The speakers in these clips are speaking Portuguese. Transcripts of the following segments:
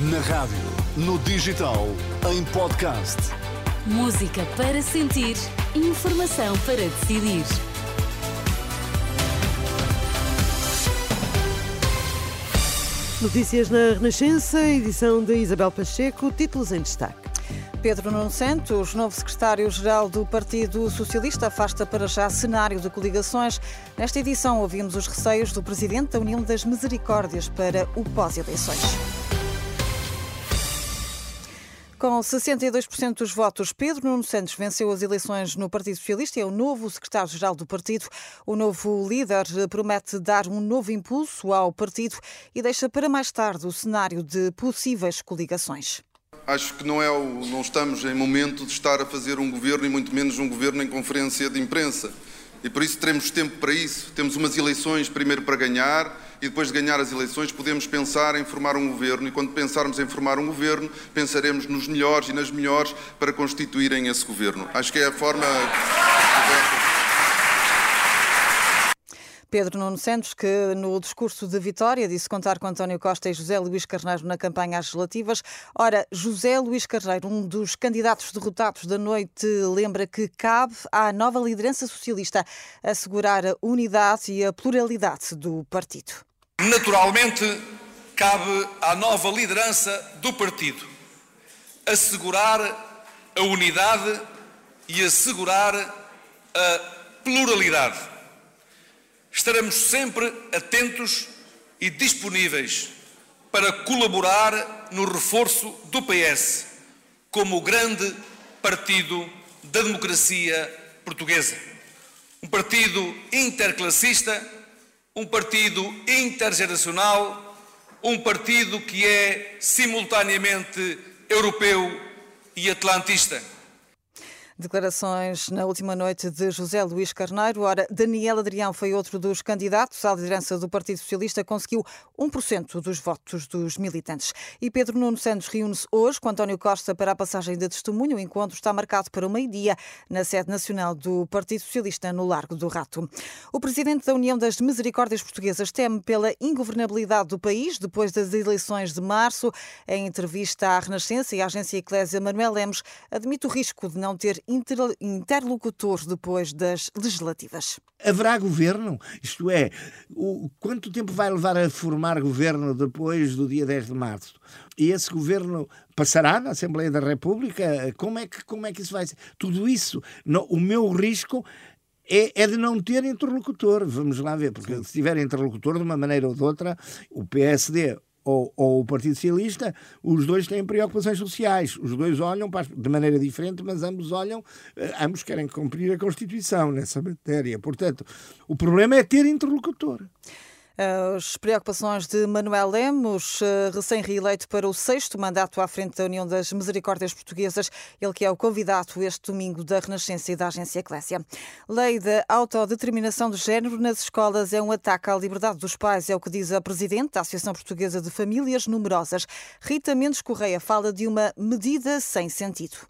Na rádio, no digital, em podcast. Música para sentir, informação para decidir. Notícias na Renascença, edição de Isabel Pacheco, títulos em destaque. Pedro Nuno Santos, novo secretário-geral do Partido Socialista, afasta para já cenário de coligações. Nesta edição ouvimos os receios do presidente da União das Misericórdias para o pós-eleições. Com 62% dos votos, Pedro Nuno Santos venceu as eleições no Partido Socialista e é o novo secretário-geral do partido. O novo líder promete dar um novo impulso ao partido e deixa para mais tarde o cenário de possíveis coligações. Acho que não, é o, não estamos em momento de estar a fazer um governo e muito menos um governo em conferência de imprensa. E por isso teremos tempo para isso. Temos umas eleições primeiro para ganhar e depois de ganhar as eleições podemos pensar em formar um governo e quando pensarmos em formar um governo pensaremos nos melhores e nas melhores para constituírem esse governo. Acho que é a forma. Pedro Nuno Santos, que no discurso de vitória disse contar com António Costa e José Luís Carneiro na campanha às legislativas. Ora, José Luís Carneiro, um dos candidatos derrotados da noite, lembra que cabe à nova liderança socialista assegurar a unidade e a pluralidade do partido. Naturalmente, cabe à nova liderança do partido assegurar a unidade e assegurar a pluralidade estaremos sempre atentos e disponíveis para colaborar no reforço do PS como o grande partido da democracia portuguesa. Um partido interclassista, um partido intergeracional, um partido que é simultaneamente europeu e atlantista. Declarações na última noite de José Luís Carneiro. Ora, Daniel Adrião foi outro dos candidatos à liderança do Partido Socialista, conseguiu 1% dos votos dos militantes. E Pedro Nuno Santos reúne-se hoje com António Costa para a passagem de testemunho. O encontro está marcado para o meio-dia na sede nacional do Partido Socialista, no Largo do Rato. O presidente da União das Misericórdias Portuguesas teme pela ingovernabilidade do país depois das eleições de março. Em entrevista à Renascença e à agência Eclésia, Manuel Lemos admite o risco de não ter interlocutor depois das legislativas. Haverá governo? Isto é, o, quanto tempo vai levar a formar governo depois do dia 10 de março? E esse governo passará na Assembleia da República? Como é que, como é que isso vai ser? Tudo isso, no, o meu risco é, é, de não ter interlocutor. Vamos lá ver, porque se tiver interlocutor de uma maneira ou de outra, o PSD ou, ou, o Partido Socialista, os dois têm preocupações sociais. Os dois olham para, de maneira diferente, mas ambos olham, eh, ambos querem cumprir a Constituição nessa matéria. Portanto, o problema é ter interlocutor. As preocupações de Manuel Lemos, eh, recém-reeleito para o sexto mandato à frente da União das Misericórdias Portuguesas, ele que é o convidado este domingo da Renascença e da Agência Eclésia. Lei da autodeterminação de género nas escolas é um ataque à liberdade dos pais, é o que diz a Presidente da Associação Portuguesa de Famílias Numerosas. Rita Mendes Correia fala de uma medida sem sentido.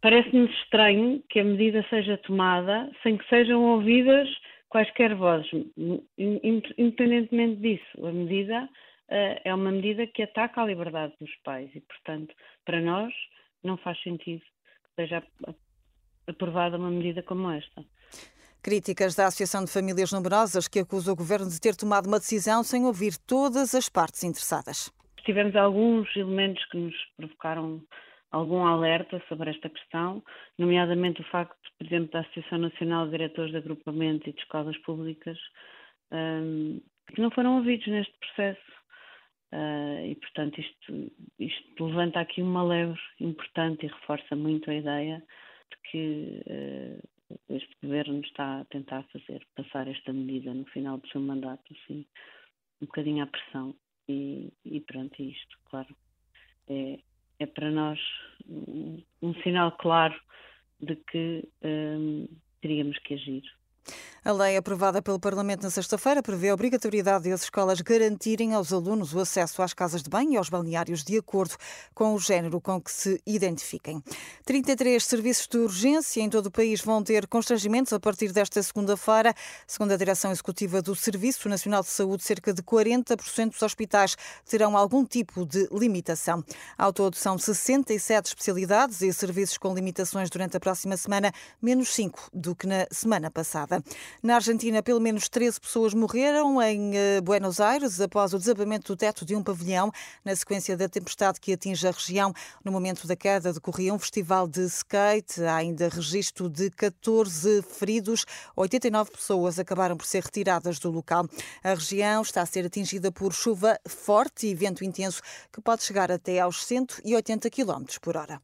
Parece-nos estranho que a medida seja tomada sem que sejam ouvidas quaisquer vozes, independentemente disso, a medida uh, é uma medida que ataca a liberdade dos pais e, portanto, para nós não faz sentido que seja aprovada uma medida como esta. Críticas da Associação de Famílias Numerosas que acusa o governo de ter tomado uma decisão sem ouvir todas as partes interessadas. Tivemos alguns elementos que nos provocaram algum alerta sobre esta questão, nomeadamente o facto, por exemplo, da Associação Nacional de Diretores de Agrupamento e de Escolas Públicas, um, que não foram ouvidos neste processo. Uh, e, portanto, isto, isto, levanta aqui uma leve importante e reforça muito a ideia de que uh, este governo está a tentar fazer passar esta medida no final do seu mandato, assim, um bocadinho à pressão. E, e pronto, é isto, claro. É, é para nós um, um sinal claro de que um, teríamos que agir. A lei aprovada pelo Parlamento na sexta-feira prevê a obrigatoriedade de as escolas garantirem aos alunos o acesso às casas de banho e aos balneários de acordo com o género com que se identifiquem. 33 serviços de urgência em todo o país vão ter constrangimentos a partir desta segunda-feira. Segundo a Direção Executiva do Serviço Nacional de Saúde, cerca de 40% dos hospitais terão algum tipo de limitação. Ao todo, são 67 especialidades e serviços com limitações durante a próxima semana, menos 5 do que na semana passada. Na Argentina, pelo menos 13 pessoas morreram em eh, Buenos Aires após o desabamento do teto de um pavilhão na sequência da tempestade que atinge a região. No momento da queda decorria um festival de skate. Há ainda registro de 14 feridos. 89 pessoas acabaram por ser retiradas do local. A região está a ser atingida por chuva forte e vento intenso que pode chegar até aos 180 km por hora.